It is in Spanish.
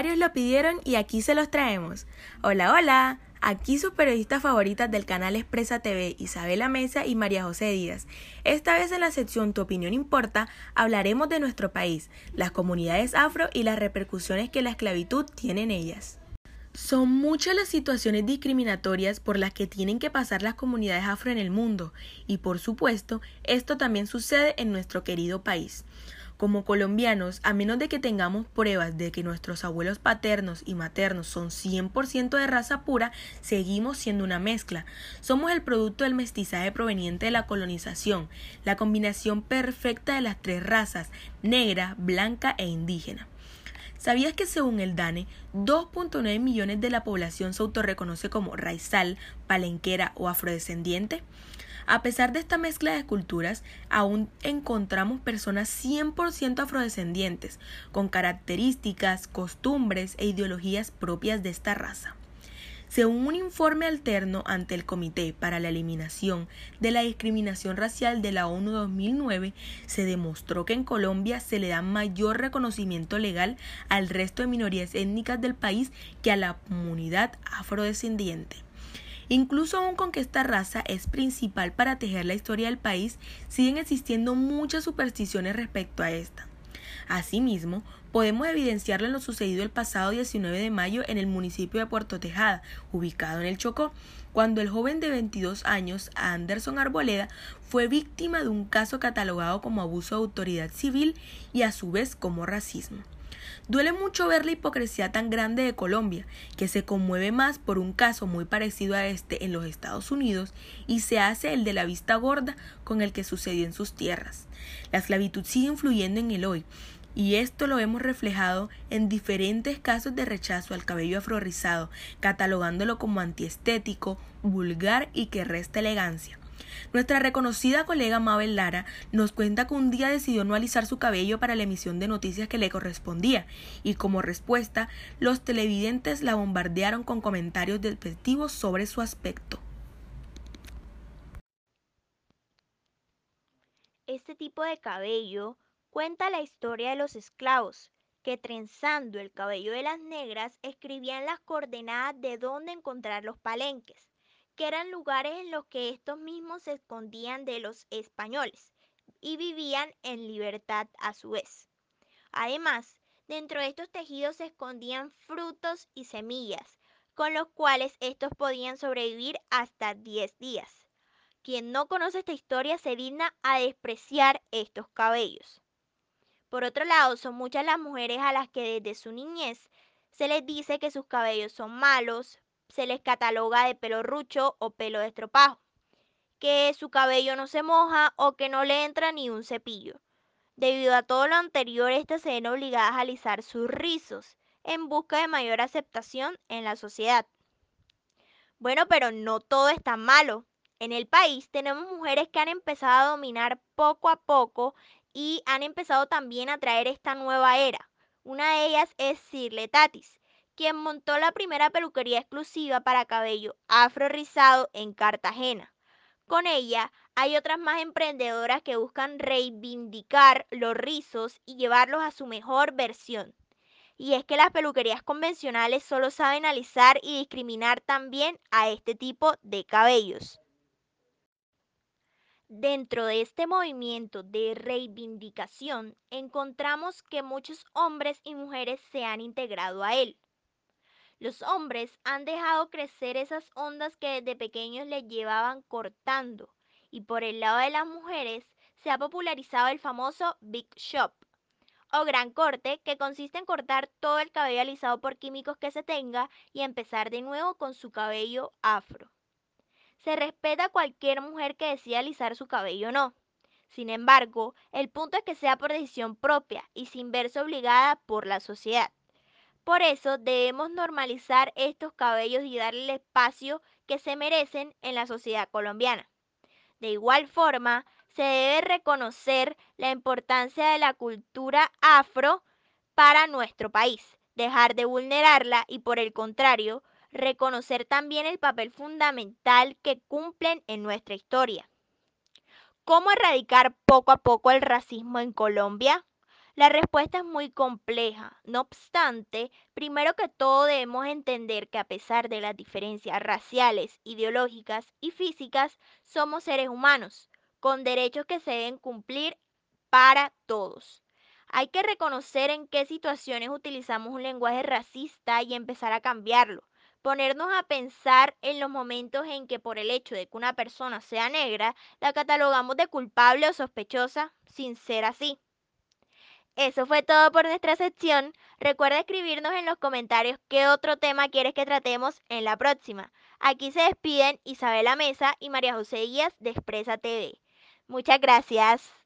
Varios lo pidieron y aquí se los traemos. Hola, hola. Aquí sus periodistas favoritas del canal Expresa TV, Isabela Mesa y María José Díaz. Esta vez en la sección Tu opinión importa, hablaremos de nuestro país, las comunidades afro y las repercusiones que la esclavitud tiene en ellas. Son muchas las situaciones discriminatorias por las que tienen que pasar las comunidades afro en el mundo, y por supuesto, esto también sucede en nuestro querido país. Como colombianos, a menos de que tengamos pruebas de que nuestros abuelos paternos y maternos son 100% de raza pura, seguimos siendo una mezcla. Somos el producto del mestizaje proveniente de la colonización, la combinación perfecta de las tres razas, negra, blanca e indígena. ¿Sabías que según el DANE, 2.9 millones de la población se autorreconoce como raizal, palenquera o afrodescendiente? A pesar de esta mezcla de culturas, aún encontramos personas 100% afrodescendientes, con características, costumbres e ideologías propias de esta raza. Según un informe alterno ante el Comité para la Eliminación de la Discriminación Racial de la ONU 2009, se demostró que en Colombia se le da mayor reconocimiento legal al resto de minorías étnicas del país que a la comunidad afrodescendiente. Incluso aún con que esta raza es principal para tejer la historia del país, siguen existiendo muchas supersticiones respecto a esta. Asimismo, podemos evidenciarlo en lo sucedido el pasado 19 de mayo en el municipio de Puerto Tejada, ubicado en el Chocó, cuando el joven de 22 años, Anderson Arboleda, fue víctima de un caso catalogado como abuso de autoridad civil y a su vez como racismo. Duele mucho ver la hipocresía tan grande de Colombia, que se conmueve más por un caso muy parecido a este en los Estados Unidos y se hace el de la vista gorda con el que sucedió en sus tierras. La esclavitud sigue influyendo en el hoy, y esto lo hemos reflejado en diferentes casos de rechazo al cabello afrorizado, catalogándolo como antiestético, vulgar y que resta elegancia. Nuestra reconocida colega Mabel Lara nos cuenta que un día decidió no alisar su cabello para la emisión de noticias que le correspondía y como respuesta los televidentes la bombardearon con comentarios despectivos sobre su aspecto. Este tipo de cabello cuenta la historia de los esclavos, que trenzando el cabello de las negras escribían las coordenadas de dónde encontrar los palenques que eran lugares en los que estos mismos se escondían de los españoles y vivían en libertad a su vez. Además, dentro de estos tejidos se escondían frutos y semillas, con los cuales estos podían sobrevivir hasta 10 días. Quien no conoce esta historia se digna a despreciar estos cabellos. Por otro lado, son muchas las mujeres a las que desde su niñez se les dice que sus cabellos son malos, se les cataloga de pelo rucho o pelo estropajo, que su cabello no se moja o que no le entra ni un cepillo. Debido a todo lo anterior, estas se ven obligadas a alisar sus rizos en busca de mayor aceptación en la sociedad. Bueno, pero no todo es tan malo. En el país tenemos mujeres que han empezado a dominar poco a poco y han empezado también a traer esta nueva era. Una de ellas es Sirle Tatis, quien montó la primera peluquería exclusiva para cabello afro rizado en Cartagena. Con ella hay otras más emprendedoras que buscan reivindicar los rizos y llevarlos a su mejor versión. Y es que las peluquerías convencionales solo saben alisar y discriminar también a este tipo de cabellos. Dentro de este movimiento de reivindicación encontramos que muchos hombres y mujeres se han integrado a él. Los hombres han dejado crecer esas ondas que desde pequeños les llevaban cortando y por el lado de las mujeres se ha popularizado el famoso Big Shop o gran corte que consiste en cortar todo el cabello alisado por químicos que se tenga y empezar de nuevo con su cabello afro. Se respeta a cualquier mujer que decida alisar su cabello o no. Sin embargo, el punto es que sea por decisión propia y sin verse obligada por la sociedad. Por eso debemos normalizar estos cabellos y darle el espacio que se merecen en la sociedad colombiana. De igual forma, se debe reconocer la importancia de la cultura afro para nuestro país, dejar de vulnerarla y por el contrario, reconocer también el papel fundamental que cumplen en nuestra historia. ¿Cómo erradicar poco a poco el racismo en Colombia? La respuesta es muy compleja. No obstante, primero que todo debemos entender que a pesar de las diferencias raciales, ideológicas y físicas, somos seres humanos, con derechos que se deben cumplir para todos. Hay que reconocer en qué situaciones utilizamos un lenguaje racista y empezar a cambiarlo. Ponernos a pensar en los momentos en que por el hecho de que una persona sea negra, la catalogamos de culpable o sospechosa sin ser así. Eso fue todo por nuestra sección. Recuerda escribirnos en los comentarios qué otro tema quieres que tratemos en la próxima. Aquí se despiden Isabela Mesa y María José Díaz de Expresa TV. Muchas gracias.